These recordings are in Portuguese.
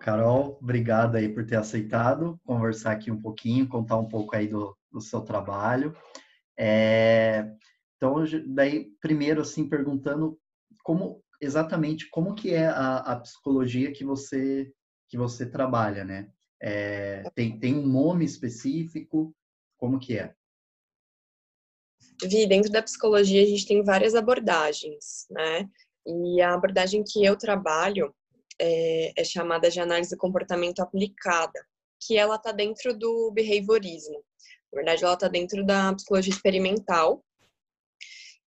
Carol, obrigado aí por ter aceitado conversar aqui um pouquinho, contar um pouco aí do, do seu trabalho. É, então, daí, primeiro, assim, perguntando como exatamente como que é a, a psicologia que você que você trabalha, né? É, tem, tem um nome específico? Como que é? Vi, dentro da psicologia a gente tem várias abordagens, né? E a abordagem que eu trabalho é, é chamada de análise do comportamento aplicada, que ela está dentro do behaviorismo. Na verdade, ela está dentro da psicologia experimental.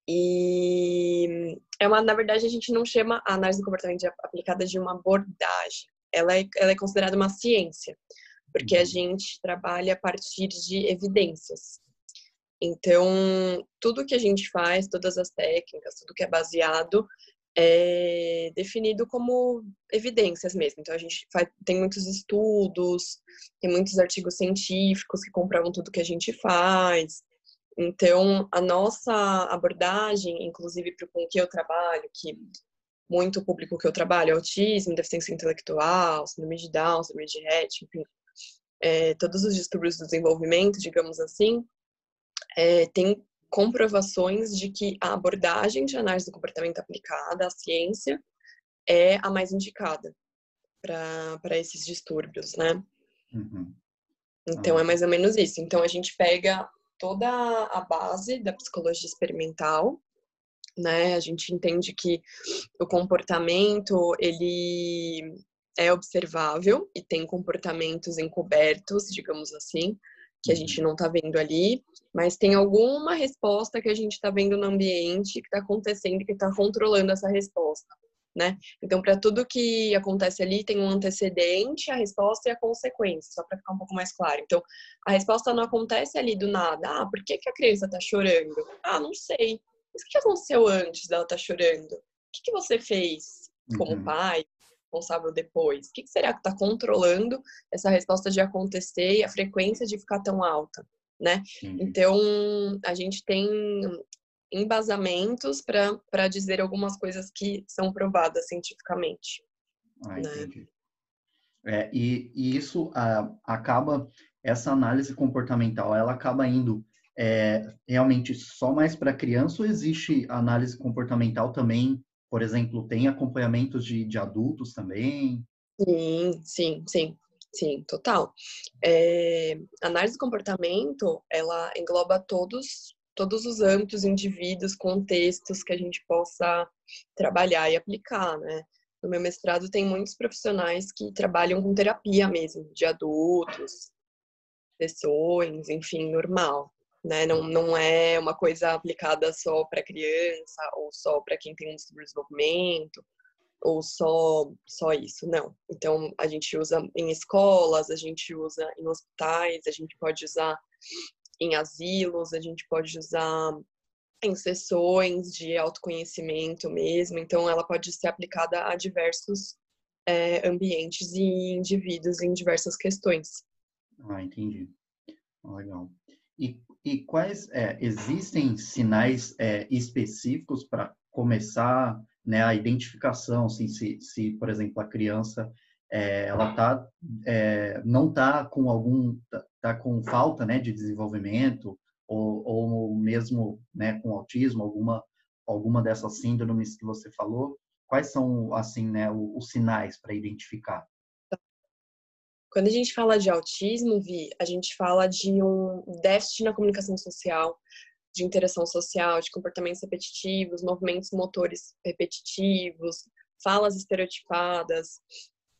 E é uma, na verdade, a gente não chama a análise do comportamento aplicada de uma abordagem. Ela é, ela é considerada uma ciência, porque a uhum. gente trabalha a partir de evidências. Então, tudo que a gente faz, todas as técnicas, tudo que é baseado é definido como evidências mesmo. Então, a gente faz, tem muitos estudos, tem muitos artigos científicos que comprovam tudo que a gente faz. Então, a nossa abordagem, inclusive para com que eu trabalho, que muito público que eu trabalho é autismo, deficiência intelectual, síndrome de Down, síndrome de Rett, enfim, é, todos os distúrbios do desenvolvimento, digamos assim, é, tem comprovações de que a abordagem de análise do comportamento aplicada à ciência é a mais indicada para esses distúrbios, né? Uhum. Então, ah. é mais ou menos isso. Então, a gente pega toda a base da psicologia experimental, né? A gente entende que o comportamento, ele é observável e tem comportamentos encobertos, digamos assim, que a gente não está vendo ali, mas tem alguma resposta que a gente está vendo no ambiente que está acontecendo e que está controlando essa resposta, né? Então, para tudo que acontece ali, tem um antecedente, a resposta e a consequência, só para ficar um pouco mais claro. Então, a resposta não acontece ali do nada. Ah, por que, que a criança está chorando? Ah, não sei. Mas o que aconteceu antes dela estar tá chorando? O que, que você fez como uhum. pai, responsável depois? O que será que está controlando essa resposta de acontecer e a frequência de ficar tão alta, né? Uhum. Então, a gente tem embasamentos para dizer algumas coisas que são provadas cientificamente. Ah, né? É, e, e, isso ah, acaba, essa análise comportamental, ela acaba indo é, realmente só mais para criança ou existe análise comportamental também por exemplo, tem acompanhamentos de, de adultos também? Sim, sim, sim. Sim, total. É, análise de comportamento, ela engloba todos, todos os âmbitos, indivíduos, contextos que a gente possa trabalhar e aplicar, né? No meu mestrado tem muitos profissionais que trabalham com terapia mesmo, de adultos, pessoas, enfim, normal né? Não, não é uma coisa aplicada só para criança ou só para quem tem um desenvolvimento ou só só isso, não. Então a gente usa em escolas, a gente usa em hospitais, a gente pode usar em asilos, a gente pode usar em sessões de autoconhecimento mesmo. Então ela pode ser aplicada a diversos é, ambientes e indivíduos em diversas questões. Ah, entendi. Legal. E, e quais é, existem sinais é, específicos para começar né, a identificação, assim, se, se, por exemplo, a criança é, ela tá, é, não está com algum, tá, tá, com falta né, de desenvolvimento ou, ou mesmo né, com autismo, alguma, alguma dessas síndromes que você falou, quais são assim né, os, os sinais para identificar? Quando a gente fala de autismo, Vi, a gente fala de um déficit na comunicação social, de interação social, de comportamentos repetitivos, movimentos motores repetitivos, falas estereotipadas,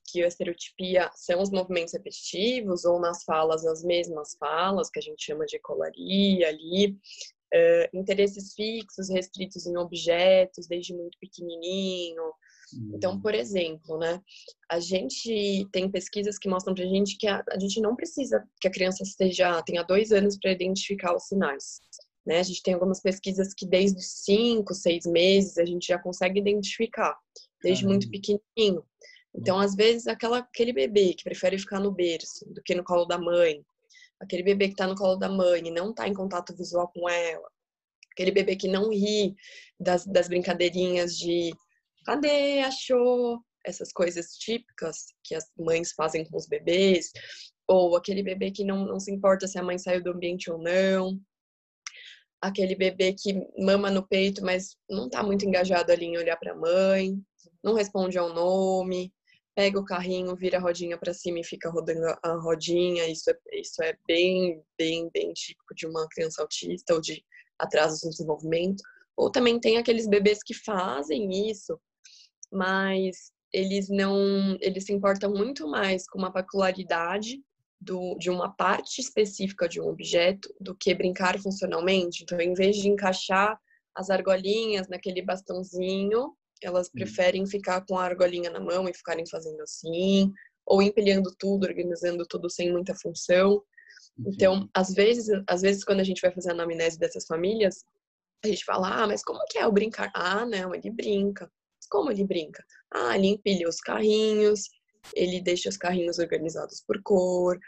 que a estereotipia são os movimentos repetitivos, ou nas falas as mesmas falas, que a gente chama de ecolaria ali, uh, interesses fixos, restritos em objetos, desde muito pequenininho, então, hum. por exemplo, né, a gente tem pesquisas que mostram pra gente que a, a gente não precisa que a criança esteja, tenha dois anos para identificar os sinais. Né? A gente tem algumas pesquisas que desde cinco, seis meses a gente já consegue identificar, desde muito pequenininho. Então, às vezes, aquela, aquele bebê que prefere ficar no berço do que no colo da mãe, aquele bebê que está no colo da mãe e não está em contato visual com ela, aquele bebê que não ri das, das brincadeirinhas de Cadê? Achou? essas coisas típicas que as mães fazem com os bebês, ou aquele bebê que não, não se importa se a mãe saiu do ambiente ou não, aquele bebê que mama no peito, mas não está muito engajado ali em olhar para a mãe, não responde ao nome, pega o carrinho, vira a rodinha para cima e fica rodando a rodinha. Isso é, isso é bem, bem, bem típico de uma criança autista ou de atrasos no desenvolvimento. Ou também tem aqueles bebês que fazem isso, mas eles não, eles se importam muito mais com uma peculiaridade do, de uma parte específica de um objeto do que brincar funcionalmente. Então, em vez de encaixar as argolinhas naquele bastãozinho, elas preferem ficar com a argolinha na mão e ficarem fazendo assim, ou empilhando tudo, organizando tudo sem muita função. Então, às vezes, às vezes quando a gente vai fazer a anamnese dessas famílias, a gente fala: "Ah, mas como que é o brincar?" "Ah, não, ele brinca." Como ele brinca? Ah, ele empilha os carrinhos, ele deixa os carrinhos organizados por cor,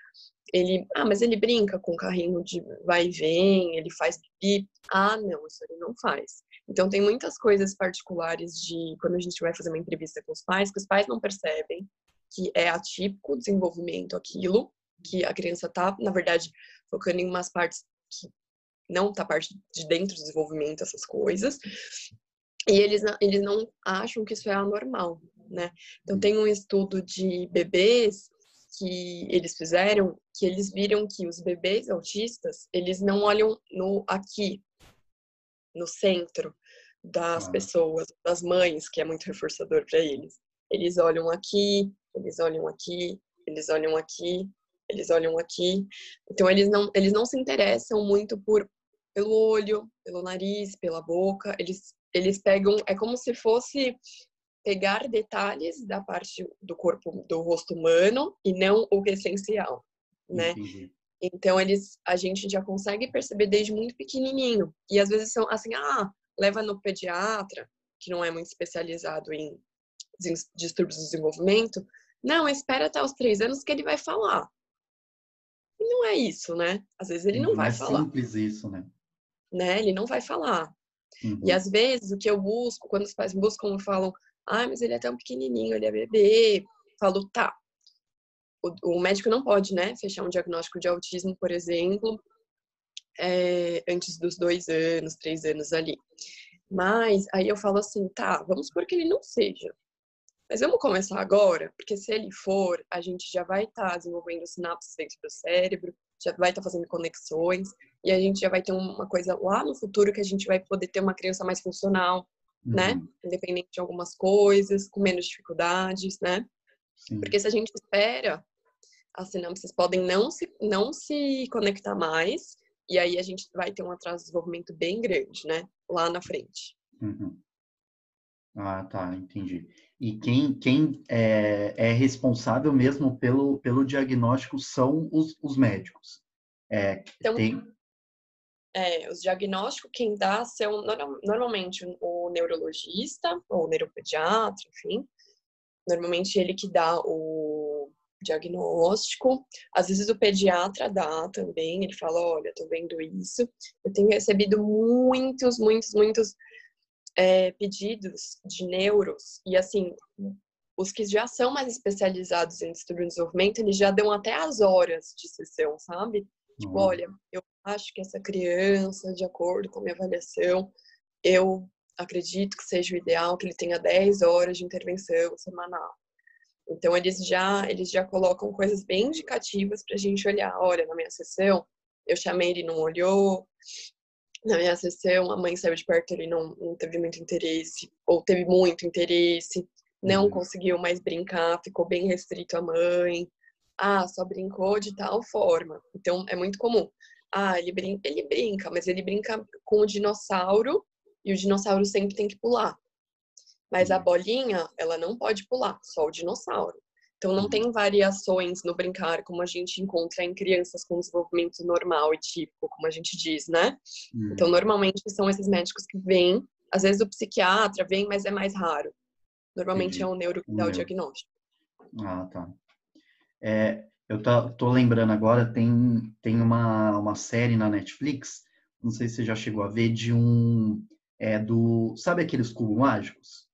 ele, ah, mas ele brinca com o carrinho de vai e vem, ele faz pipi. Ah, não, isso ele não faz. Então tem muitas coisas particulares de quando a gente vai fazer uma entrevista com os pais, que os pais não percebem que é atípico o desenvolvimento aquilo, que a criança tá, na verdade, focando em umas partes que não tá parte de dentro do desenvolvimento essas coisas. E eles, eles não acham que isso é anormal né? Então tem um estudo de bebês que eles fizeram que eles viram que os bebês autistas, eles não olham no aqui, no centro das pessoas, das mães, que é muito reforçador para eles. Eles olham aqui, eles olham aqui, eles olham aqui, eles olham aqui. Então eles não eles não se interessam muito por pelo olho, pelo nariz, pela boca. Eles eles pegam é como se fosse pegar detalhes da parte do corpo do rosto humano e não o essencial, né? Entendi. Então eles a gente já consegue perceber desde muito pequenininho. E às vezes são assim, ah, leva no pediatra, que não é muito especializado em distúrbios do desenvolvimento. Não, espera até os três anos que ele vai falar. E não é isso, né? Às vezes ele não, não vai é falar. É simples isso, né? Né? Ele não vai falar. Uhum. E às vezes o que eu busco, quando os pais buscam, falam, ah, mas ele é tão pequenininho, ele é bebê. Falo, tá. O, o médico não pode, né, fechar um diagnóstico de autismo, por exemplo, é, antes dos dois anos, três anos ali. Mas aí eu falo assim, tá, vamos supor que ele não seja. Mas vamos começar agora, porque se ele for, a gente já vai estar tá desenvolvendo sinapses dentro do cérebro, já vai estar tá fazendo conexões, e a gente já vai ter uma coisa lá no futuro que a gente vai poder ter uma criança mais funcional, né? uhum. né? Independente de algumas coisas, com menos dificuldades, né? Sim. Porque se a gente espera, as sinapses podem não se, não se conectar mais, e aí a gente vai ter um atraso de desenvolvimento bem grande, né? Lá na frente. Uhum. Ah, tá, entendi. E quem, quem é, é, responsável mesmo pelo, pelo diagnóstico são os, os médicos. É, então, tem... É, os diagnósticos, quem dá são normalmente o neurologista ou o neuropediatra, enfim. Normalmente ele que dá o diagnóstico. Às vezes o pediatra dá também, ele fala, olha, tô vendo isso. Eu tenho recebido muitos, muitos, muitos é, pedidos de neuros. E assim, os que já são mais especializados em distúrbio de desenvolvimento, eles já dão até as horas de sessão, sabe? Tipo, uhum. olha, eu acho que essa criança, de acordo com a minha avaliação, eu acredito que seja o ideal que ele tenha 10 horas de intervenção semanal. Então eles já eles já colocam coisas bem indicativas para a gente olhar. Olha, na minha sessão eu chamei ele não olhou. Na minha sessão a mãe saiu de perto ele não, não teve muito interesse ou teve muito interesse, não uhum. conseguiu mais brincar, ficou bem restrito à mãe ah, só brincou de tal forma. Então é muito comum. Ah, ele brinca, ele brinca, mas ele brinca com o dinossauro e o dinossauro sempre tem que pular. Mas a uhum. bolinha, ela não pode pular, só o dinossauro. Então não tem uhum. variações no brincar como a gente encontra em crianças com desenvolvimento normal e típico, como a gente diz, né? Uhum. Então normalmente são esses médicos que vêm, às vezes o psiquiatra vem, mas é mais raro. Normalmente é o neuro que dá o diagnóstico. Ah, tá. É, eu tô, tô, lembrando agora, tem, tem uma, uma série na Netflix, não sei se você já chegou a ver, de um. É, do. Sabe aqueles cubos mágicos?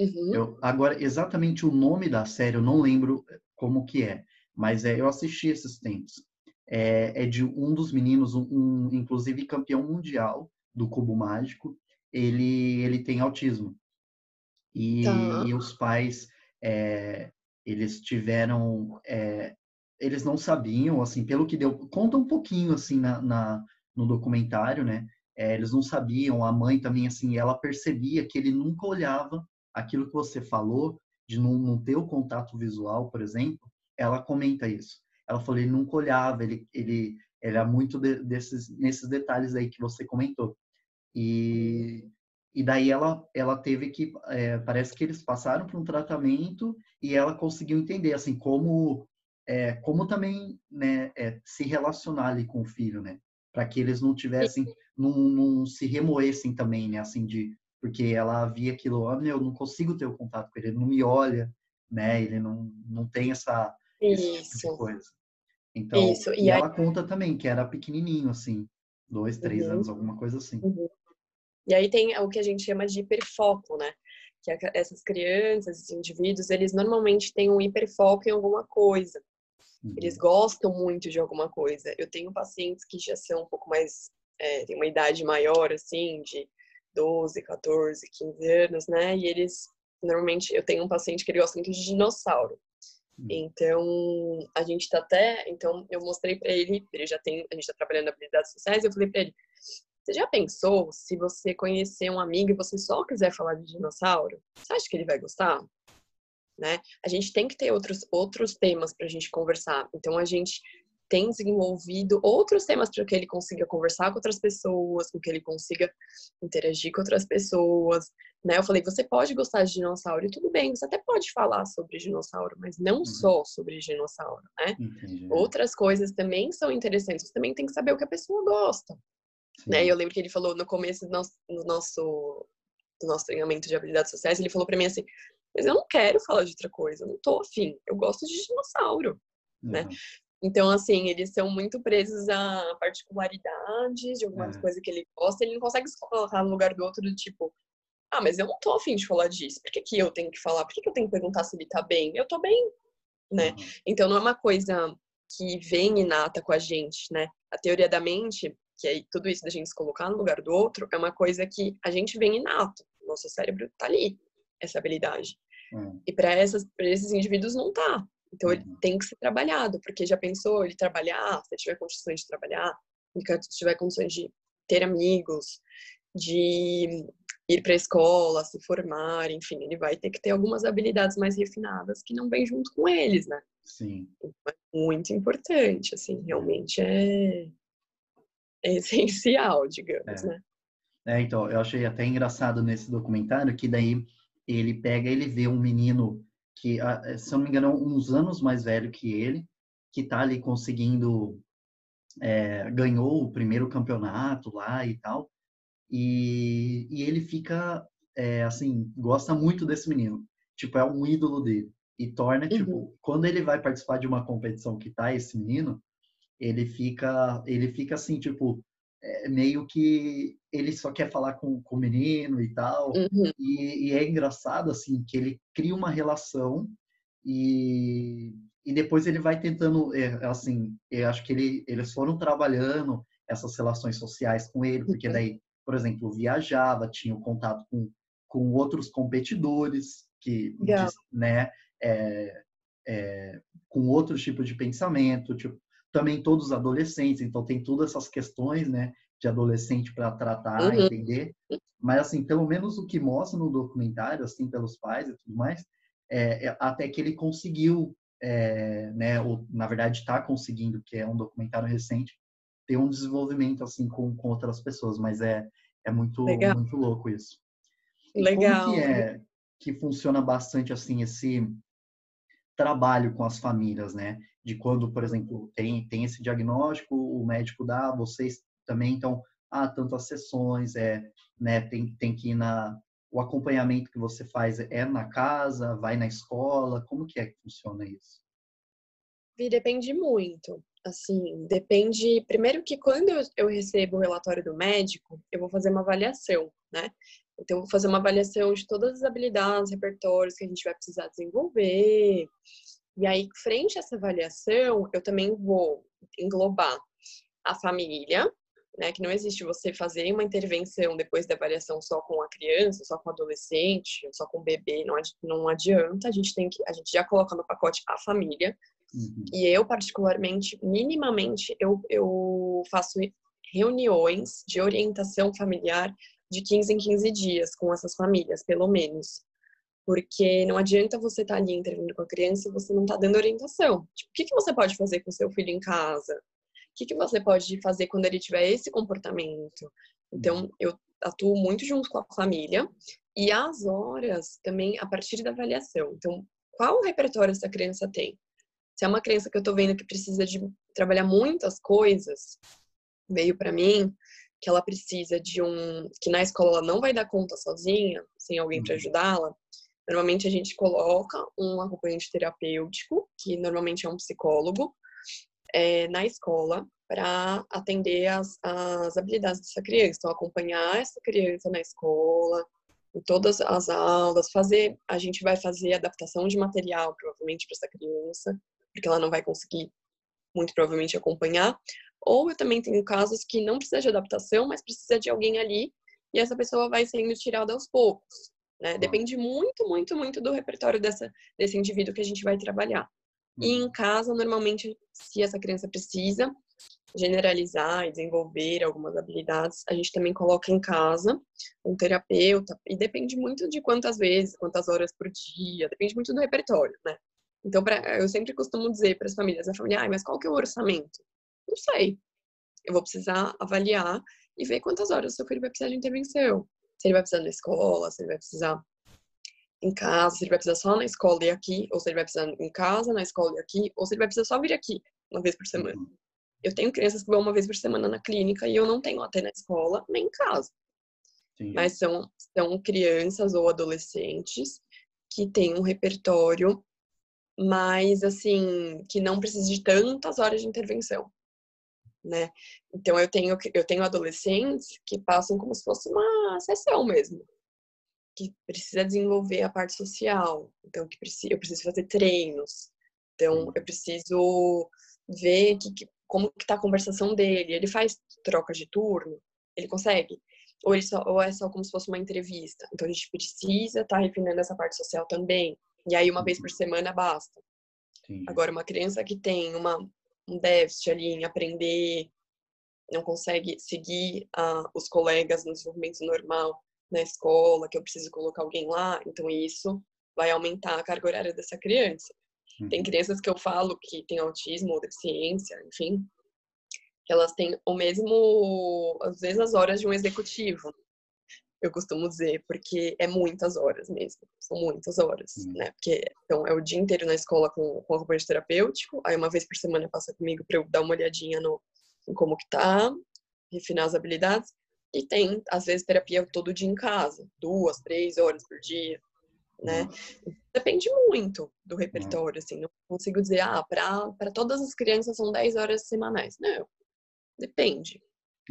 Uhum. Eu, agora, exatamente o nome da série, eu não lembro como que é, mas é, eu assisti esses tempos. É, é de um dos meninos, um, um, inclusive campeão mundial do cubo mágico, ele, ele tem autismo. E, tá. e os pais, é, eles tiveram, é, eles não sabiam, assim, pelo que deu, conta um pouquinho, assim, na, na no documentário, né? É, eles não sabiam, a mãe também, assim, ela percebia que ele nunca olhava aquilo que você falou, de não, não ter o contato visual, por exemplo, ela comenta isso. Ela falou, ele nunca olhava, ele, ele, era muito de, desses, nesses detalhes aí que você comentou. E, e daí ela, ela teve que, é, parece que eles passaram por um tratamento e ela conseguiu entender, assim, como, é, como também né, é, se relacionar ali com o filho, né? Para que eles não tivessem, não, não se remoessem também, né? Assim, de, porque ela via aquilo, oh, eu não consigo ter o contato com ele, ele não me olha, né? Ele não, não tem essa, tipo coisa. Então, Isso. E, e aí... ela conta também que era pequenininho, assim, dois, três uhum. anos, alguma coisa assim. Uhum. E aí tem o que a gente chama de hiperfoco, né? Que é essas crianças, esses indivíduos, eles normalmente têm um hiperfoco em alguma coisa. Uhum. Eles gostam muito de alguma coisa. Eu tenho pacientes que já são um pouco mais, é, tem uma idade maior, assim, de 12, 14, 15 anos, né? E eles, normalmente, eu tenho um paciente que ele gosta muito de dinossauro. Hum. Então, a gente tá até. Então, eu mostrei para ele, ele já tem, a gente tá trabalhando habilidades sociais, eu falei para ele: você já pensou se você conhecer um amigo e você só quiser falar de dinossauro? Você acha que ele vai gostar? Né? A gente tem que ter outros, outros temas para a gente conversar. Então, a gente tem desenvolvido outros temas para que ele consiga conversar com outras pessoas, com que ele consiga interagir com outras pessoas, né? Eu falei, você pode gostar de dinossauro e tudo bem, você até pode falar sobre dinossauro, mas não uhum. só sobre dinossauro, né? Entendi. Outras coisas também são interessantes, você também tem que saber o que a pessoa gosta, Sim. né? Eu lembro que ele falou no começo do nosso, do nosso, do nosso treinamento de habilidades sociais, ele falou para mim assim, mas eu não quero falar de outra coisa, eu não tô afim, eu gosto de dinossauro, né? uhum. né? Então, assim, eles são muito presos a particularidades de algumas é. coisas que ele gosta. Ele não consegue se colocar no lugar do outro do tipo, ah, mas eu não tô afim de falar disso. Por que, que eu tenho que falar? Por que, que eu tenho que perguntar se ele tá bem? Eu tô bem, né? Uhum. Então, não é uma coisa que vem inata com a gente, né? A teoria da mente, que é tudo isso da gente se colocar no lugar do outro, é uma coisa que a gente vem inato. Nosso cérebro tá ali, essa habilidade. Uhum. E para esses indivíduos não tá. Então ele uhum. tem que ser trabalhado, porque já pensou ele trabalhar, se ele tiver condições de trabalhar, se tiver condições de ter amigos, de ir para a escola, se formar, enfim, ele vai ter que ter algumas habilidades mais refinadas que não vêm junto com eles, né? Sim. Então, é muito importante, assim, realmente é, é essencial, digamos, é. né? É, então, eu achei até engraçado nesse documentário que daí ele pega, ele vê um menino que, ah, eh, se eu não me engano, uns anos mais velho que ele, que está ali conseguindo, é, ganhou o primeiro campeonato lá e tal, e, e ele fica, é, assim, gosta muito desse menino, tipo, é um ídolo dele, e torna, uhum. tipo, quando ele vai participar de uma competição que tá esse menino, ele fica, ele fica assim, tipo, é, meio que ele só quer falar com, com o menino e tal. Uhum. E, e, é engraçado, assim, que ele cria uma relação e, e depois ele vai tentando, é, assim, eu acho que ele, eles foram trabalhando essas relações sociais com ele, porque uhum. daí, por exemplo, viajava, tinha o contato com, com outros competidores que, yeah. né, é, é, com outros tipos de pensamento, tipo, também todos os adolescentes, então tem todas essas questões, né, de adolescente para tratar, uhum. entender. Mas assim, pelo menos o que mostra no documentário, assim, pelos pais e tudo mais, é, é até que ele conseguiu, é, né, ou na verdade está conseguindo, que é um documentário recente, ter um desenvolvimento assim com, com outras pessoas, mas é é muito Legal. muito louco isso. E Legal. Como que é que funciona bastante assim esse trabalho com as famílias, né? De quando, por exemplo, tem, tem esse diagnóstico, o médico dá, vocês também, então, ah, tantas sessões, é, né, tem, tem que ir na... O acompanhamento que você faz é na casa, vai na escola, como que é que funciona isso? Depende muito, assim, depende, primeiro que quando eu recebo o relatório do médico, eu vou fazer uma avaliação, né? Então, vou fazer uma avaliação de todas as habilidades, repertórios que a gente vai precisar desenvolver. E aí, frente a essa avaliação, eu também vou englobar a família, né? Que não existe você fazer uma intervenção depois da avaliação só com a criança, só com o adolescente, só com o bebê, não, não adianta. A gente tem que, a gente já coloca no pacote a família. Uhum. E eu, particularmente, minimamente, eu, eu faço reuniões de orientação familiar de 15 em 15 dias com essas famílias, pelo menos. Porque não adianta você estar tá ali intervindo com a criança e você não está dando orientação. Tipo, o que, que você pode fazer com seu filho em casa? O que, que você pode fazer quando ele tiver esse comportamento? Então, uhum. eu atuo muito junto com a família e as horas também a partir da avaliação. Então, qual o repertório essa criança tem? Se é uma criança que eu estou vendo que precisa de trabalhar muitas coisas, veio para mim que ela precisa de um que na escola ela não vai dar conta sozinha, sem alguém para uhum. ajudá-la. Normalmente a gente coloca um acompanhante terapêutico, que normalmente é um psicólogo, é, na escola para atender as, as habilidades dessa criança. Então, acompanhar essa criança na escola, em todas as aulas, fazer, a gente vai fazer adaptação de material, provavelmente, para essa criança, porque ela não vai conseguir, muito provavelmente, acompanhar. Ou eu também tenho casos que não precisa de adaptação, mas precisa de alguém ali e essa pessoa vai sendo tirada aos poucos. Né? Depende muito, muito, muito do repertório dessa, desse indivíduo que a gente vai trabalhar. E em uhum. casa, normalmente, se essa criança precisa generalizar e desenvolver algumas habilidades, a gente também coloca em casa um terapeuta, e depende muito de quantas vezes, quantas horas por dia, depende muito do repertório, né? Então, pra, eu sempre costumo dizer para as famílias, a família, ah, mas qual que é o orçamento? Não sei. Eu vou precisar avaliar e ver quantas horas o seu filho vai precisar de intervenção. Se ele vai precisar na escola, se ele vai precisar em casa, se ele vai precisar só na escola e aqui, ou se ele vai precisar em casa, na escola e aqui, ou se ele vai precisar só vir aqui uma vez por semana. Uhum. Eu tenho crianças que vão uma vez por semana na clínica e eu não tenho até na escola nem em casa. Sim. Mas são, são crianças ou adolescentes que têm um repertório mais assim, que não precisa de tantas horas de intervenção né? Então eu tenho eu tenho adolescentes que passam como se fosse uma sessão mesmo, que precisa desenvolver a parte social, então que preciso, eu preciso fazer treinos, então eu preciso ver que, que como que tá a conversação dele, ele faz troca de turno, ele consegue? Ou, ele só, ou é só como se fosse uma entrevista? Então a gente precisa estar tá refinando essa parte social também. E aí uma vez por semana basta. Sim. Agora, uma criança que tem uma um déficit ali em aprender, não consegue seguir uh, os colegas no desenvolvimento normal na escola, que eu preciso colocar alguém lá, então isso vai aumentar a carga horária dessa criança. Uhum. Tem crianças que eu falo que têm autismo ou deficiência, enfim, que elas têm o mesmo, às vezes, as horas de um executivo eu costumo dizer, porque é muitas horas mesmo, são muitas horas, uhum. né? Porque então, é o dia inteiro na escola com, com acompanhante terapêutico, aí uma vez por semana passa comigo para eu dar uma olhadinha no, em como que tá, refinar as habilidades, e tem, às vezes, terapia todo dia em casa, duas, três horas por dia, né? Uhum. Depende muito do repertório, assim, não consigo dizer, ah, para todas as crianças são 10 horas semanais. Não, depende.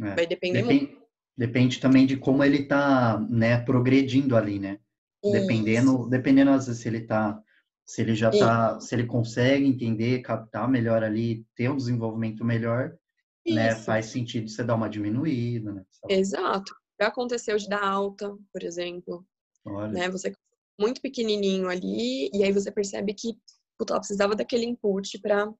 É. Vai depender Depende... muito Depende também de como ele está, né, progredindo ali, né? Dependendo, dependendo às vezes se ele tá, se ele já está, se ele consegue entender, captar melhor ali, ter um desenvolvimento melhor, né, Isso. né? Faz sentido você dar uma diminuída, né? Exato. Já aconteceu de dar alta, por exemplo. Olha. Né? Você muito pequenininho ali e aí você percebe que puta, ela precisava daquele input para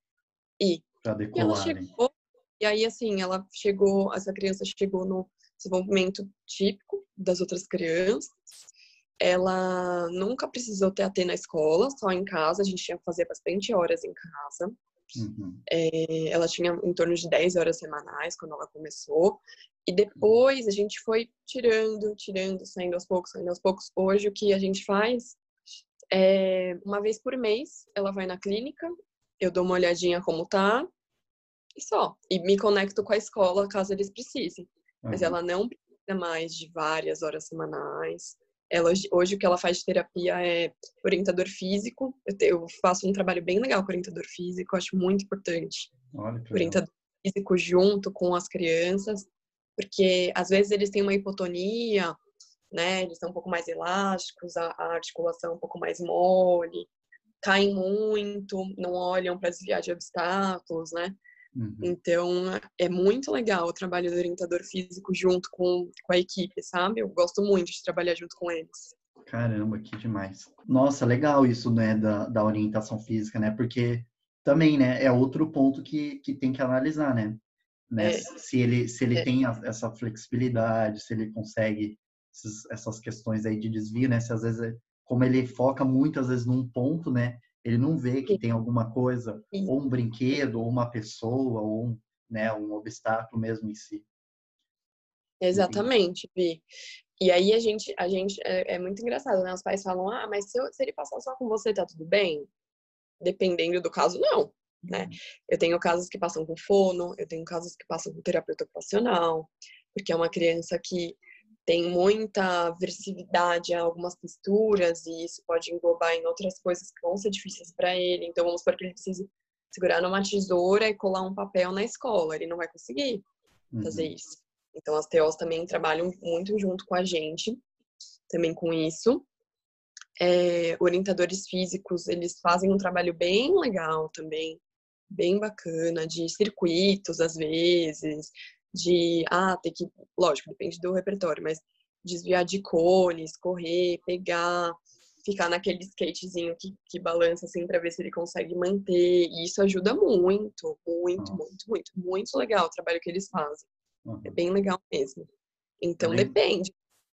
ir. Para decolar. E ela chegou, e aí assim, ela chegou, essa criança chegou no desenvolvimento típico das outras crianças. Ela nunca precisou ter AT na escola, só em casa. A gente tinha que fazer bastante horas em casa. Uhum. É, ela tinha em torno de 10 horas semanais quando ela começou. E depois a gente foi tirando, tirando, saindo aos poucos, saindo aos poucos. Hoje o que a gente faz é uma vez por mês ela vai na clínica, eu dou uma olhadinha como tá e só. E me conecto com a escola caso eles precisem mas ela não precisa mais de várias horas semanais. Ela, hoje o que ela faz de terapia é orientador físico. Eu, te, eu faço um trabalho bem legal com orientador físico, acho muito importante. Olha, orientador físico junto com as crianças, porque às vezes eles têm uma hipotonia né? Eles são um pouco mais elásticos, a, a articulação um pouco mais mole, caem muito, não olham para desviar de obstáculos, né? Uhum. Então, é muito legal o trabalho do orientador físico junto com, com a equipe, sabe? Eu gosto muito de trabalhar junto com eles. Caramba, que demais. Nossa, legal isso, né, da, da orientação física, né? Porque também, né, é outro ponto que, que tem que analisar, né? né? É. Se ele, se ele é. tem a, essa flexibilidade, se ele consegue essas questões aí de desvio, né? Se às vezes, como ele foca muitas vezes num ponto, né? Ele não vê que tem alguma coisa, ou um brinquedo, ou uma pessoa, ou um, né, um obstáculo mesmo em si. Exatamente, Vi. E aí a gente, a gente é, é, muito engraçado, né? Os pais falam, ah, mas se, eu, se ele passar só com você, tá tudo bem? Dependendo do caso, não. Né? Uhum. Eu tenho casos que passam com fono, eu tenho casos que passam com terapeuta ocupacional, porque é uma criança que tem muita aversividade a algumas texturas e isso pode englobar em outras coisas que vão ser difíceis para ele. Então vamos supor que ele precise segurar numa tesoura e colar um papel na escola, ele não vai conseguir fazer uhum. isso. Então, as TOs também trabalham muito junto com a gente, também com isso. É, orientadores físicos, eles fazem um trabalho bem legal também, bem bacana, de circuitos, às vezes, de, ah, tem que, lógico, depende do repertório, mas desviar de cones, correr, pegar, ficar naquele skatezinho que, que balança assim para ver se ele consegue manter. E isso ajuda muito, muito, muito, muito, muito legal o trabalho que eles fazem. Uhum. É bem legal mesmo. Então, depende.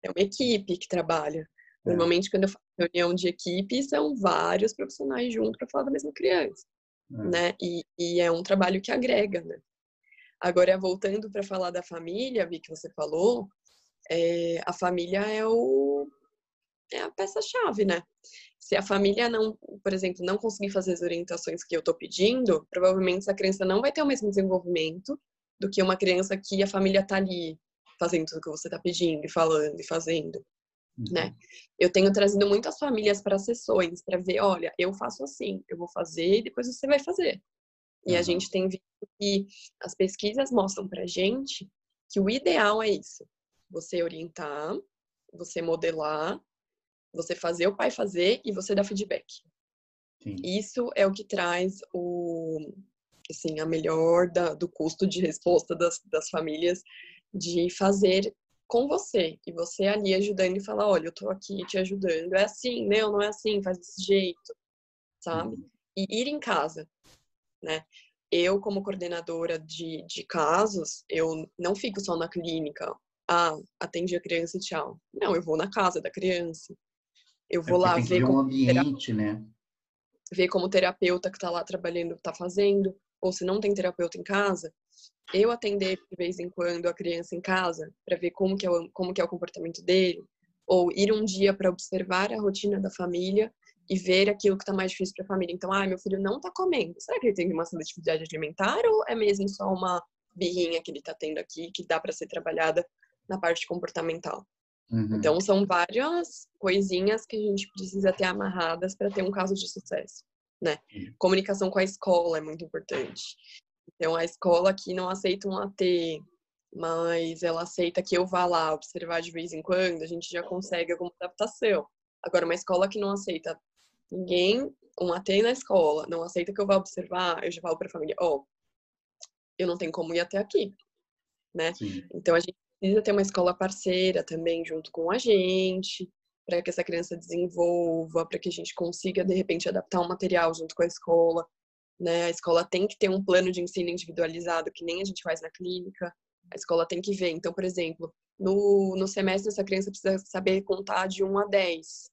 É uma equipe que trabalha. É. Normalmente, quando eu faço reunião de equipe, são vários profissionais juntos para falar da mesma criança. É. Né? E, e, é um trabalho que agrega, né? Agora, voltando para falar da família, vi que você falou, é, a família é o é a peça-chave, né? Se a família não, por exemplo, não conseguir fazer as orientações que eu estou pedindo, provavelmente essa criança não vai ter o mesmo desenvolvimento do que uma criança que a família tá ali fazendo tudo que você tá pedindo e falando e fazendo, uhum. né? Eu tenho trazido muitas famílias para sessões para ver, olha, eu faço assim, eu vou fazer e depois você vai fazer. E uhum. a gente tem visto que as pesquisas mostram pra gente que o ideal é isso: você orientar, você modelar, você fazer o pai fazer e você dar feedback. Sim. Isso é o que traz o, assim, a melhor da, do custo de resposta das, das famílias de fazer com você e você ali ajudando e falar, olha, eu tô aqui te ajudando, é assim, não, não é assim, faz desse jeito, sabe? Uhum. E ir em casa, né? Eu, como coordenadora de, de casos, eu não fico só na clínica, ah, atende a criança e tchau. Não, eu vou na casa da criança. Eu vou é lá ver como um ambiente, né? Ver como o terapeuta que tá lá trabalhando tá fazendo, ou se não tem terapeuta em casa, eu atender de vez em quando a criança em casa para ver como que, é o, como que é o comportamento dele, ou ir um dia para observar a rotina da família e ver aquilo que está mais difícil para a família. Então, ah, meu filho não está comendo. Será que ele tem uma seletividade alimentar ou é mesmo só uma birrinha que ele está tendo aqui que dá para ser trabalhada na parte comportamental? Uhum. Então, são várias coisinhas que a gente precisa ter amarradas para ter um caso de sucesso né? Comunicação com a escola é muito importante. Então, a escola aqui não aceita um AT, mas ela aceita que eu vá lá observar de vez em quando, a gente já consegue alguma adaptação. Agora, uma escola que não aceita ninguém, um AT na escola, não aceita que eu vá observar, eu já falo para a família, ó, oh, eu não tenho como ir até aqui, né? Sim. Então, a gente precisa ter uma escola parceira também junto com a gente, para que essa criança desenvolva, para que a gente consiga, de repente, adaptar um material junto com a escola. Né? A escola tem que ter um plano de ensino individualizado, que nem a gente faz na clínica. A escola tem que ver. Então, por exemplo, no, no semestre, essa criança precisa saber contar de 1 a 10.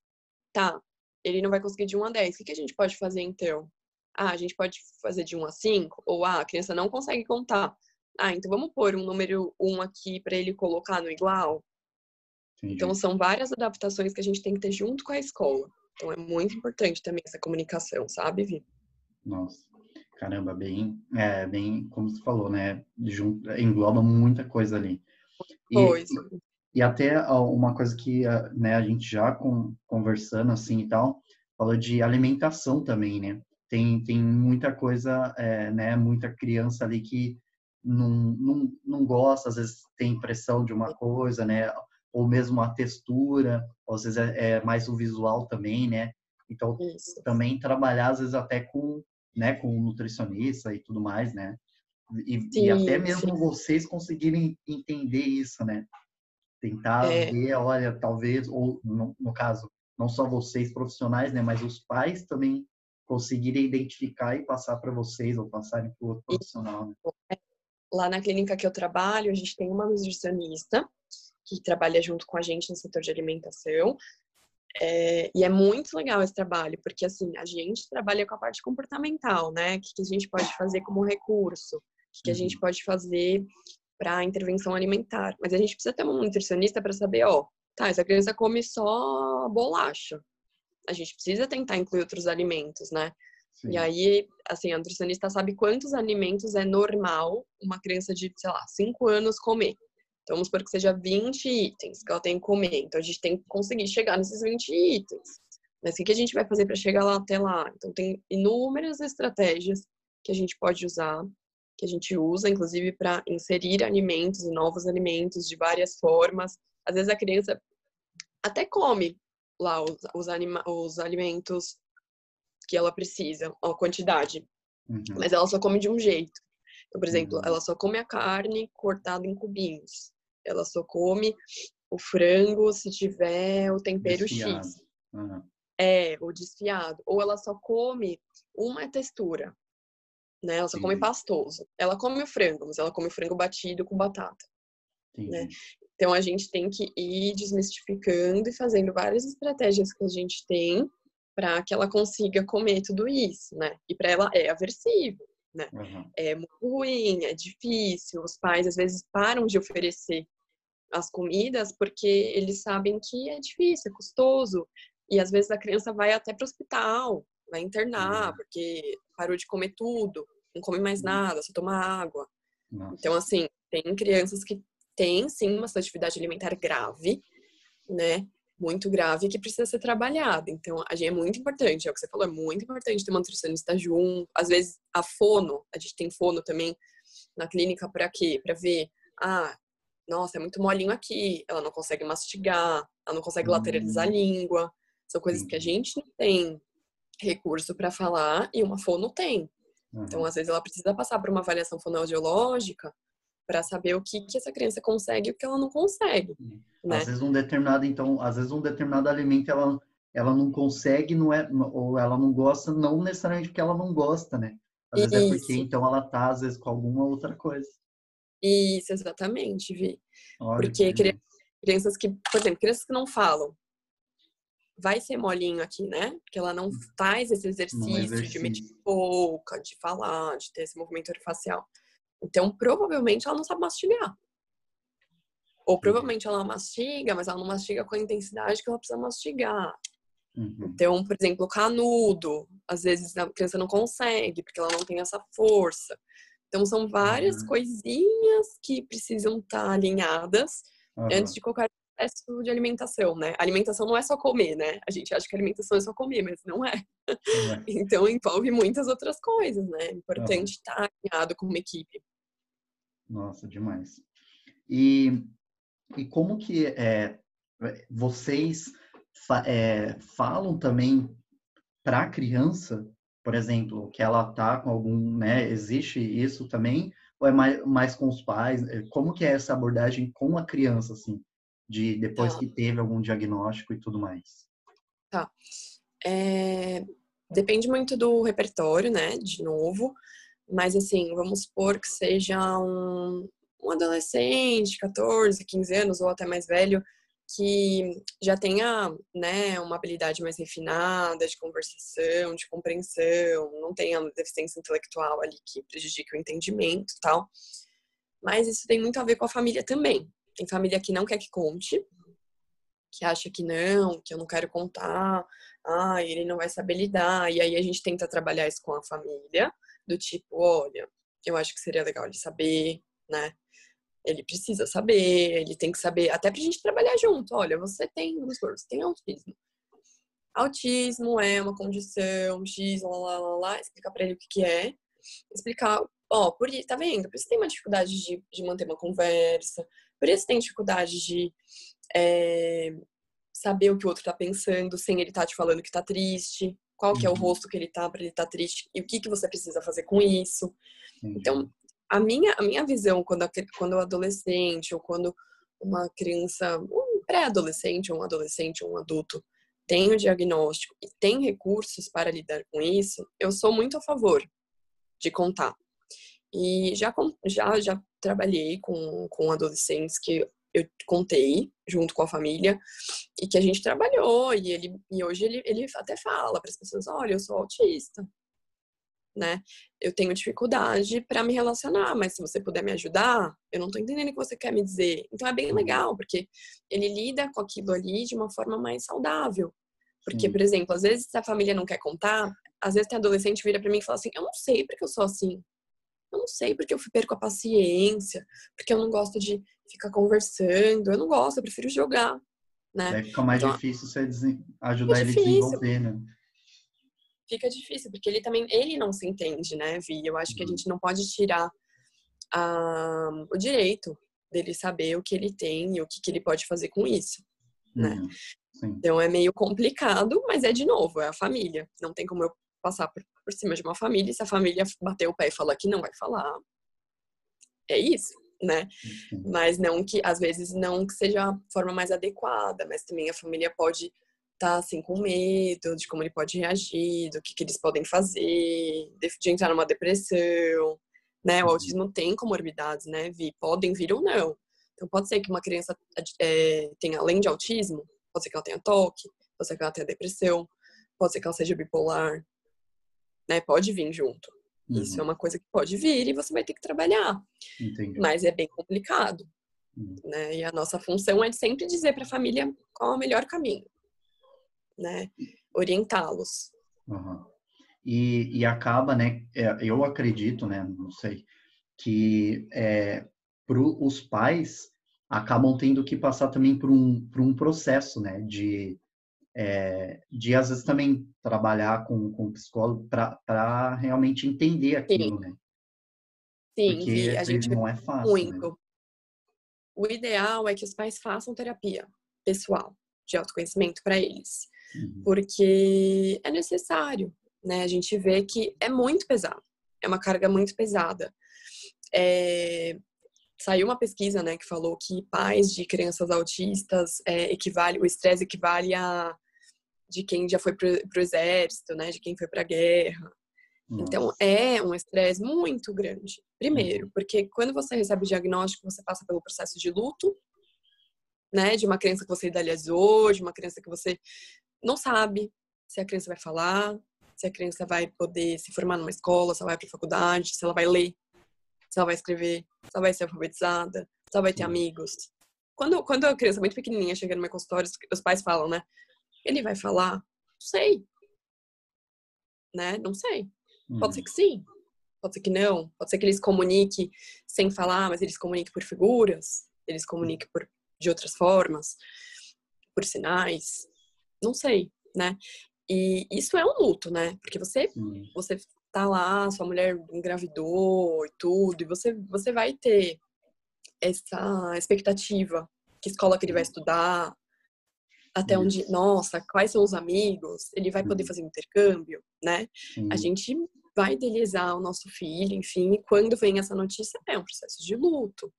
Tá, ele não vai conseguir de 1 a 10. O que, a gente pode fazer, então? Ah, a gente pode fazer de 1 a 5? Ou, ah, a criança não consegue contar. Ah, então vamos pôr um número 1 aqui para ele colocar no igual? Entendi. Então, são várias adaptações que a gente tem que ter junto com a escola. Então, é muito importante também essa comunicação, sabe, Vi? Nossa, caramba, bem, é, bem, como você falou, né? Junto, engloba muita coisa ali. Pois. E até uma coisa que né, a gente já com, conversando assim e tal, falou de alimentação também, né? Tem, tem muita coisa, é, né? Muita criança ali que não, não, não gosta, às vezes tem impressão de uma coisa, né? ou mesmo a textura, às vezes é, é mais o visual também, né? Então, Isso. também trabalhar, às vezes, até com, né, com um nutricionista e tudo mais, né? E, sim, e até mesmo sim. vocês conseguirem entender isso, né? Tentar é. ver, olha, talvez, ou no, no caso, não só vocês profissionais, né, mas os pais também conseguirem identificar e passar para vocês ou passarem para o outro profissional. Né? É, lá na clínica que eu trabalho, a gente tem uma nutricionista que trabalha junto com a gente no setor de alimentação. É, e é muito legal esse trabalho, porque assim, a gente trabalha com a parte comportamental, né? O que, que a gente pode fazer como recurso, o que, que a gente uhum. pode fazer para intervenção alimentar. Mas a gente precisa ter um nutricionista para saber, ó, tá, essa criança come só bolacha. A gente precisa tentar incluir outros alimentos, né? Sim. E aí, assim, a nutricionista sabe quantos alimentos é normal uma criança de, sei lá, 5 anos comer. Então, vamos supor que seja 20 itens que ela tem que comer. Então, a gente tem que conseguir chegar nesses 20 itens. Mas o que a gente vai fazer para chegar lá até lá? Então, tem inúmeras estratégias que a gente pode usar, que a gente usa, inclusive, para inserir alimentos e novos alimentos de várias formas. Às vezes, a criança até come lá os, os, anima os alimentos que ela precisa, a quantidade. Uhum. Mas ela só come de um jeito. Então, por exemplo, uhum. ela só come a carne cortada em cubinhos ela só come o frango se tiver o tempero desfiado. X. Uhum. É, o desfiado. Ou ela só come uma textura. Né? Ela só Sim. come pastoso. Ela come o frango, mas ela come o frango batido com batata. Né? Então a gente tem que ir desmistificando e fazendo várias estratégias que a gente tem para que ela consiga comer tudo isso, né? E para ela é aversivo, né? Uhum. É muito ruim, é difícil. Os pais às vezes param de oferecer as comidas porque eles sabem que é difícil, é custoso. E às vezes a criança vai até para o hospital, vai internar, uhum. porque parou de comer tudo, não come mais uhum. nada, só toma água. Nossa. Então, assim, tem crianças que têm sim uma seletividade alimentar grave, né? Muito grave que precisa ser trabalhada. Então, a gente é muito importante, é o que você falou, é muito importante ter uma nutricionista junto. Às vezes, a fono, a gente tem fono também na clínica para quê? Para ver, ah, nossa, é muito molinho aqui, ela não consegue mastigar, ela não consegue lateralizar a hum. língua. São coisas que a gente não tem recurso para falar e uma fono tem. Então, uhum. Então, às vezes, ela precisa passar por uma avaliação fonoaudiológica para saber o que, que essa criança consegue e o que ela não consegue. Né? Às vezes um determinado, então, às vezes um determinado alimento ela, ela não consegue, não é, ou ela não gosta, não necessariamente porque ela não gosta, né? Às vezes Isso. é porque então ela tá, às vezes, com alguma outra coisa. Isso, exatamente, Vi. Olha, Porque crianças que, por exemplo, crianças que não falam, vai ser molinho aqui, né? Porque ela não hum. faz esse exercício, exercício. de medir boca, de falar, de ter esse movimento facial. Então, provavelmente ela não sabe mastigar. Ou provavelmente ela mastiga, mas ela não mastiga com a intensidade que ela precisa mastigar. Uhum. Então, por exemplo, canudo, às vezes a criança não consegue, porque ela não tem essa força. Então, são várias uhum. coisinhas que precisam estar tá alinhadas uhum. antes de qualquer processo de alimentação, né? A alimentação não é só comer, né? A gente acha que alimentação é só comer, mas não é. Não é. então, envolve muitas outras coisas, né? É importante estar tá alinhado com uma equipe. Nossa, demais. E, e como que é, vocês é, falam também para a criança por exemplo, que ela tá com algum, né, existe isso também, ou é mais, mais com os pais? É, como que é essa abordagem com a criança, assim, de depois tá. que teve algum diagnóstico e tudo mais? Tá. É, depende muito do repertório, né, de novo, mas assim, vamos supor que seja um, um adolescente, 14, 15 anos ou até mais velho, que já tenha né, uma habilidade mais refinada de conversação, de compreensão, não tenha deficiência intelectual ali que prejudique o entendimento tal. Mas isso tem muito a ver com a família também. Tem família que não quer que conte, que acha que não, que eu não quero contar, ah, ele não vai saber lidar. E aí a gente tenta trabalhar isso com a família, do tipo, olha, eu acho que seria legal ele saber, né? Ele precisa saber, ele tem que saber, até pra gente trabalhar junto. Olha, você tem, você tem autismo. Autismo é uma condição X, lá, lá, lá, lá explicar pra ele o que, que é. Explicar, ó, por tá vendo? Por isso tem uma dificuldade de, de manter uma conversa, por isso tem dificuldade de é, saber o que o outro tá pensando sem ele tá te falando que tá triste, qual que é o uhum. rosto que ele tá para ele tá triste e o que que você precisa fazer com isso. Então, a minha a minha visão quando quando o adolescente ou quando uma criança, um pré-adolescente, um adolescente, um adulto tem o diagnóstico e tem recursos para lidar com isso, eu sou muito a favor de contar. E já, já, já trabalhei com, com adolescentes que eu contei junto com a família e que a gente trabalhou e ele e hoje ele, ele até fala para as pessoas olha eu sou autista né? Eu tenho dificuldade para me relacionar mas se você puder me ajudar eu não estou entendendo o que você quer me dizer então é bem legal porque ele lida com aquilo ali de uma forma mais saudável. Porque por exemplo às vezes a família não quer contar às vezes tem adolescente vira para mim e fala assim eu não sei porque eu sou assim eu não sei porque eu perco a paciência, porque eu não gosto de ficar conversando, eu não gosto, eu prefiro jogar, né? Aí fica mais então, difícil você ajudar ele a desenvolver, né? Fica difícil, porque ele também, ele não se entende, né, Vi? Eu acho uhum. que a uhum. gente não pode tirar uh, o direito dele saber o que ele tem e o que, que ele pode fazer com isso, né? uhum. né? Sim. Então é meio complicado, mas é de novo, é a família. Não tem como eu passar por, por cima de uma família, e se a família bater o pé e falar que não vai falar, é isso, né? Uhum. Mas não que, às vezes, não que seja a forma mais adequada, mas também a família pode estar, tá, assim, com medo de como ele pode reagir, do que, que eles podem fazer, de, de entrar numa depressão, né? O uhum. autismo tem comorbidades, né, Vi? Podem vir ou não. Então, pode ser que uma criança é, tenha, além de autismo, pode ser que ela tenha toque, pode ser que ela tenha depressão, pode ser que ela seja bipolar, né? Pode vir junto. Uhum. Isso é uma coisa que pode vir e você vai ter que trabalhar. Entendi. Mas é bem complicado. Uhum. Né? E a nossa função é sempre dizer para a família qual é o melhor caminho, né? Orientá-los. Uhum. E, e, acaba, né? É, eu acredito, né? Não sei que é, para os pais acabam tendo que passar também por um, por um processo, né? De é, de às vezes também trabalhar com, com psicólogo para realmente entender aquilo, Sim. né? Sim, Porque a gente não é fácil. Né? Muito. Né? O ideal é que os pais façam terapia pessoal de autoconhecimento para eles, uhum. porque é necessário, né? A gente vê que é muito pesado, é uma carga muito pesada. É, saiu uma pesquisa, né, que falou que pais de crianças autistas é, equivale, o estresse equivale a de quem já foi para o exército, né, de quem foi para a guerra. Então, Nossa. Então é um estresse muito grande. Primeiro, uhum. porque quando você recebe o diagnóstico, você passa pelo processo de luto, né, de uma criança que você idealizou, de uma criança que você não sabe se a criança vai falar, se a criança vai poder se formar numa escola, se ela vai para faculdade, se ela vai ler, se ela vai escrever, se ela vai ser alfabetizada, se ela vai ter amigos. Quando, quando a criança muito pequenininha chega no meu consultório, os pais falam, né? Ele vai falar? Não sei. Né? Não sei. Pode ser uhum. que sim. Pode ser que não. Pode ser que eles comuniquem sem falar, mas eles comuniquem por figuras. Eles comuniquem por, de outras formas. Por sinais. Não sei, né? E isso é um luto, né? Porque você, você tá lá, sua mulher engravidou e tudo, e você, você vai ter essa expectativa que escola que ele vai estudar, até onde, nossa, quais são os amigos, ele vai poder uhum. fazer intercâmbio, né? A gente vai idealizar o nosso filho, enfim, e quando vem essa notícia, é um processo de luto.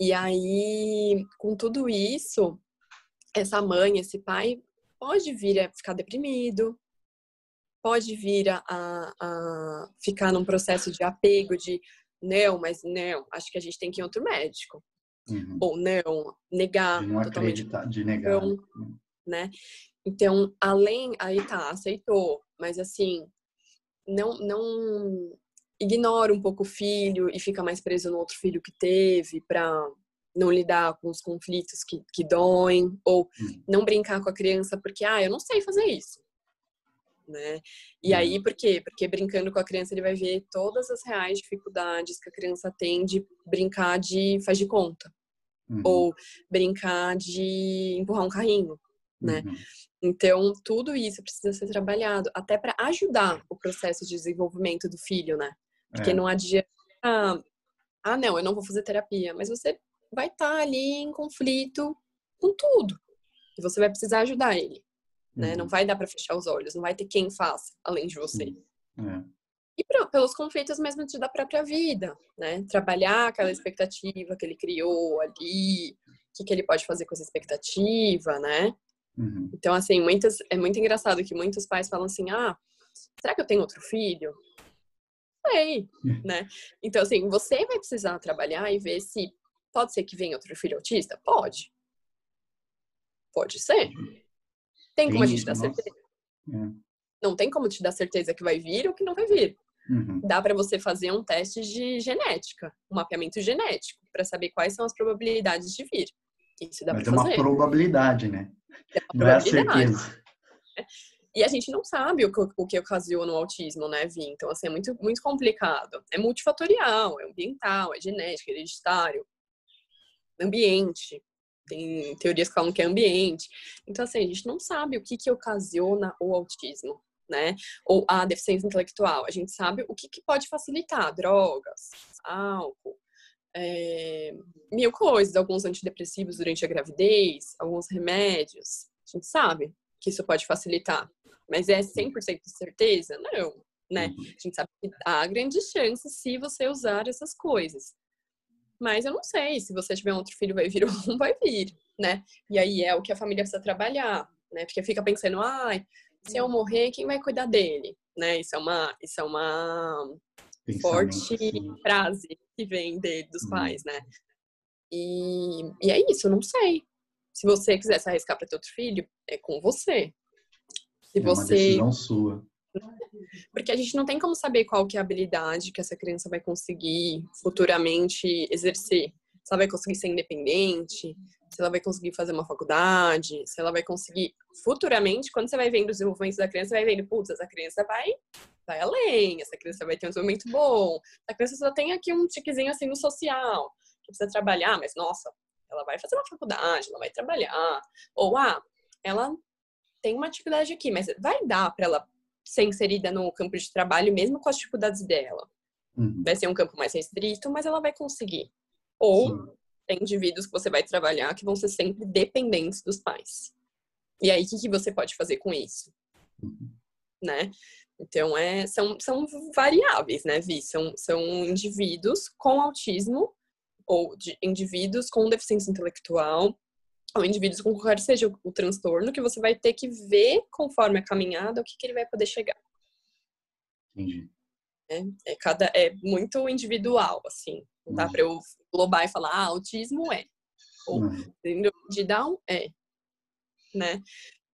E aí, com tudo isso, essa mãe, esse pai, pode vir a ficar deprimido, pode vir a, a ficar num processo de apego, de não, mas não, acho que a gente tem que ir em outro médico. Uhum. Ou não, negar. De não acreditar, de negar. Então, né? Então, além, aí tá, aceitou, mas assim, não, não ignora um pouco o filho e fica mais preso no outro filho que teve para não lidar com os conflitos que, que doem, ou uhum. não brincar com a criança porque, ah, eu não sei fazer isso. Né? E uhum. aí, por quê? Porque brincando com a criança, ele vai ver todas as reais dificuldades que a criança tem de brincar de faz de conta. Uhum. Ou brincar de empurrar um carrinho, né? Uhum. Então, tudo isso precisa ser trabalhado até para ajudar o processo de desenvolvimento do filho, né? Porque é. não adianta, ah, não, eu não vou fazer terapia, mas você vai estar tá ali em conflito com tudo. E você vai precisar ajudar ele. Né? Uhum. Não vai dar para fechar os olhos, não vai ter quem faça além de você. É. E pra, pelos conflitos mesmo da própria vida, né? Trabalhar aquela expectativa que ele criou ali, o que, que ele pode fazer com essa expectativa, né? Uhum. Então, assim, muitas, é muito engraçado que muitos pais falam assim, ah, será que eu tenho outro filho? Sei, né? Então, assim, você vai precisar trabalhar e ver se pode ser que venha outro filho autista? Pode. Pode ser. Tem como a gente dar certeza? É. Não tem como te dar certeza que vai vir ou que não vai vir. Uhum. Dá para você fazer um teste de genética, um mapeamento genético, para saber quais são as probabilidades de vir. Isso dá Mas é uma probabilidade, né? É uma não é a certeza. E a gente não sabe o que, o que ocasiona o autismo, né, Vi? Então, assim, é muito, muito complicado. É multifatorial, é ambiental, é genético, é hereditário, ambiente. Tem teorias que falam que é ambiente. Então, assim, a gente não sabe o que, que ocasiona o autismo, né? Ou a deficiência intelectual. A gente sabe o que, que pode facilitar, drogas, álcool, é, mil coisas, alguns antidepressivos durante a gravidez, alguns remédios. A gente sabe que isso pode facilitar. Mas é 100% de certeza? Não, né? Uhum. A gente sabe que há grandes chances se você usar essas coisas. Mas eu não sei, se você tiver um outro filho, vai vir ou não vai vir, né? E aí é o que a família precisa trabalhar, né? Porque fica pensando, ai, se eu morrer, quem vai cuidar dele? Né? Isso é uma, isso é uma forte assim. frase que vem dele, dos hum. pais, né? E, e é isso, eu não sei. Se você quiser se arriscar para ter outro filho, é com você. Se é você... uma decisão sua. Porque a gente não tem como saber qual que é a habilidade que essa criança vai conseguir futuramente exercer. Se ela vai conseguir ser independente, se ela vai conseguir fazer uma faculdade, se ela vai conseguir futuramente, quando você vai vendo os desenvolvimentos da criança, você vai vendo, putz, essa criança vai, vai além, essa criança vai ter um desenvolvimento bom, essa criança só tem aqui um tiquezinho assim no social, que precisa trabalhar, mas nossa, ela vai fazer uma faculdade, ela vai trabalhar. Ou, ah, ela tem uma atividade aqui, mas vai dar para ela ser inserida no campo de trabalho mesmo com as dificuldades dela. Uhum. Vai ser um campo mais restrito, mas ela vai conseguir. Ou Sim. tem indivíduos que você vai trabalhar que vão ser sempre dependentes dos pais. E aí, o que, que você pode fazer com isso? Uhum. Né? Então, é, são, são variáveis, né, Vi? São, são indivíduos com autismo ou de indivíduos com deficiência intelectual ou indivíduos com qualquer seja o, o, transtorno, que você vai ter que ver conforme a caminhada o que, que ele vai poder chegar. Entendi. É, é, cada, é muito individual, assim. Não dá para eu globar e falar, ah, autismo é. Ou de Down é. Né?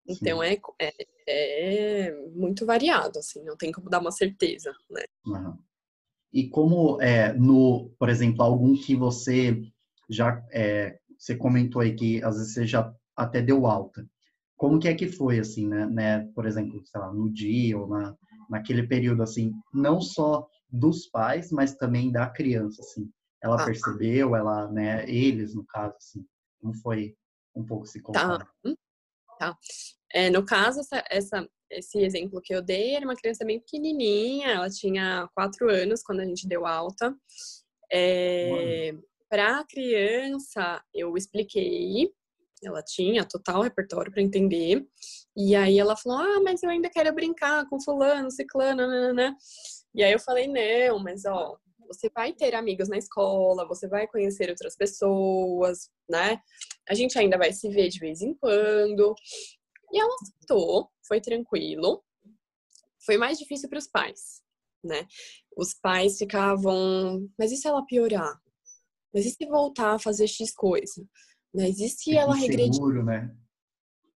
Então é, é, é, muito variado, assim, não tem como dar uma certeza, né? Uhum. E como, é, no, por exemplo, algum que você já é, você comentou aí que às vezes você já até deu alta. Como que é que foi, assim, né? né? Por exemplo, sei lá, no dia ou na, naquele período, assim, não só dos pais, mas também da criança, assim. Ela ah. percebeu, ela, né, eles, no caso, assim, como foi um pouco se contar? Tá. Tá. É, no caso, essa, essa, esse exemplo que eu dei era uma criança bem pequenininha, ela tinha quatro anos quando a gente deu alta. É, para a criança, eu expliquei, ela tinha total repertório para entender, e aí ela falou: Ah, mas eu ainda quero brincar com Fulano, Ciclano, né? E aí eu falei: Não, mas ó, você vai ter amigos na escola, você vai conhecer outras pessoas, né? A gente ainda vai se ver de vez em quando. E ela aceitou, foi tranquilo. Foi mais difícil para os pais, né? Os pais ficavam, mas e se ela piorar? Mas e se voltar a fazer X coisa? Mas e se ela regredir? Seguro, né?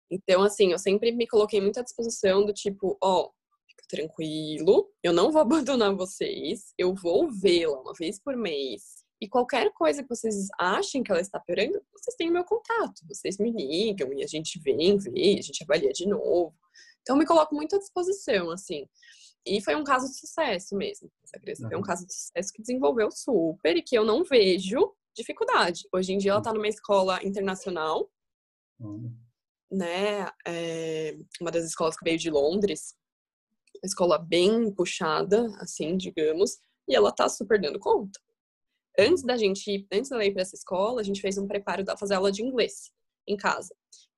Então, assim, eu sempre me coloquei muito à disposição do tipo, ó, fica tranquilo, eu não vou abandonar vocês, eu vou vê-la uma vez por mês. E qualquer coisa que vocês achem que ela está piorando, vocês têm o meu contato. Vocês me ligam e a gente vem, vê, a gente avalia de novo. Então, eu me coloco muito à disposição, assim. E foi um caso de sucesso mesmo. Essa criança uhum. foi um caso de sucesso que desenvolveu super e que eu não vejo dificuldade. Hoje em dia ela está numa escola internacional, uhum. né? É uma das escolas que veio de Londres, uma escola bem puxada, assim, digamos, e ela está super dando conta. Antes da gente, antes ela ir para essa escola, a gente fez um preparo da fazer aula de inglês. em casa.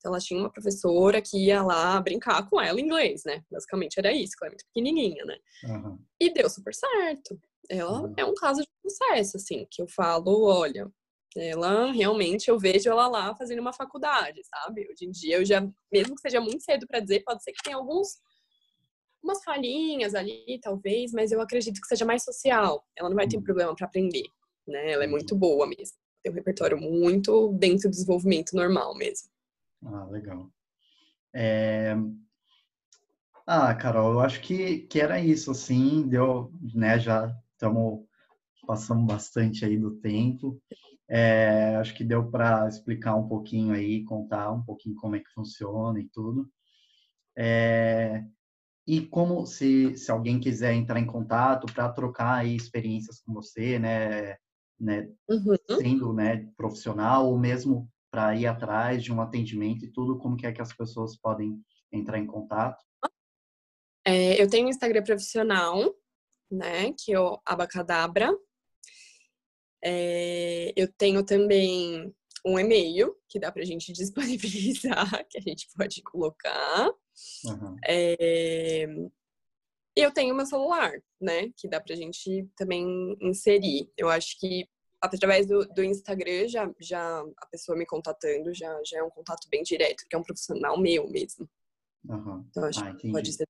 Então, ela tinha uma professora que ia lá brincar com ela em inglês, né? Basicamente era isso, ela é muito pequenininha, né? Uhum. E deu super certo. Ela uhum. é um caso de sucesso, assim, que eu falo, olha, ela realmente eu vejo ela lá fazendo uma faculdade, sabe? Hoje em dia eu já, mesmo que seja muito cedo para dizer, pode ser que tenha alguns umas falhinhas ali, talvez, mas eu acredito que seja mais social. Ela não vai ter uhum. problema para aprender, né? Ela é muito boa mesmo. Tem um repertório muito dentro do desenvolvimento normal mesmo. Ah, legal. É... Ah, Carol, eu acho que, que era isso, assim, deu, né, já estamos passando bastante aí do tempo. É, acho que deu para explicar um pouquinho aí, contar um pouquinho como é que funciona e tudo. É, e como se, se alguém quiser entrar em contato para trocar aí experiências com você, né, né uhum. sendo né, profissional ou mesmo para ir atrás de um atendimento e tudo, como que é que as pessoas podem entrar em contato? É, eu tenho um Instagram profissional, né, que é o Abacadabra, é, eu tenho também um e-mail que dá para a gente disponibilizar, que a gente pode colocar. Uhum. É, eu tenho meu celular, né? Que dá para a gente também inserir. Eu acho que através do, do, Instagram já, já a pessoa me contatando já, já é um contato bem direto, que é um profissional meu mesmo. Uhum. Então acho ah, que pode ser.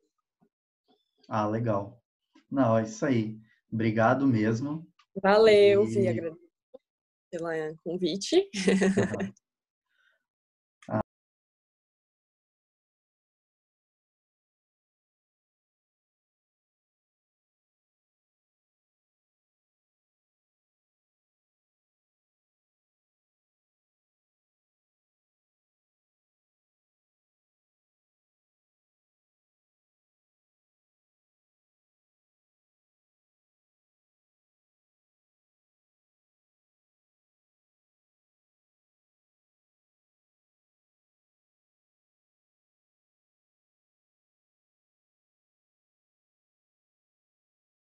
Ah, legal. Não, é isso aí. Obrigado mesmo. Valeu, e... Vi, agradeço pelo convite. Uhum.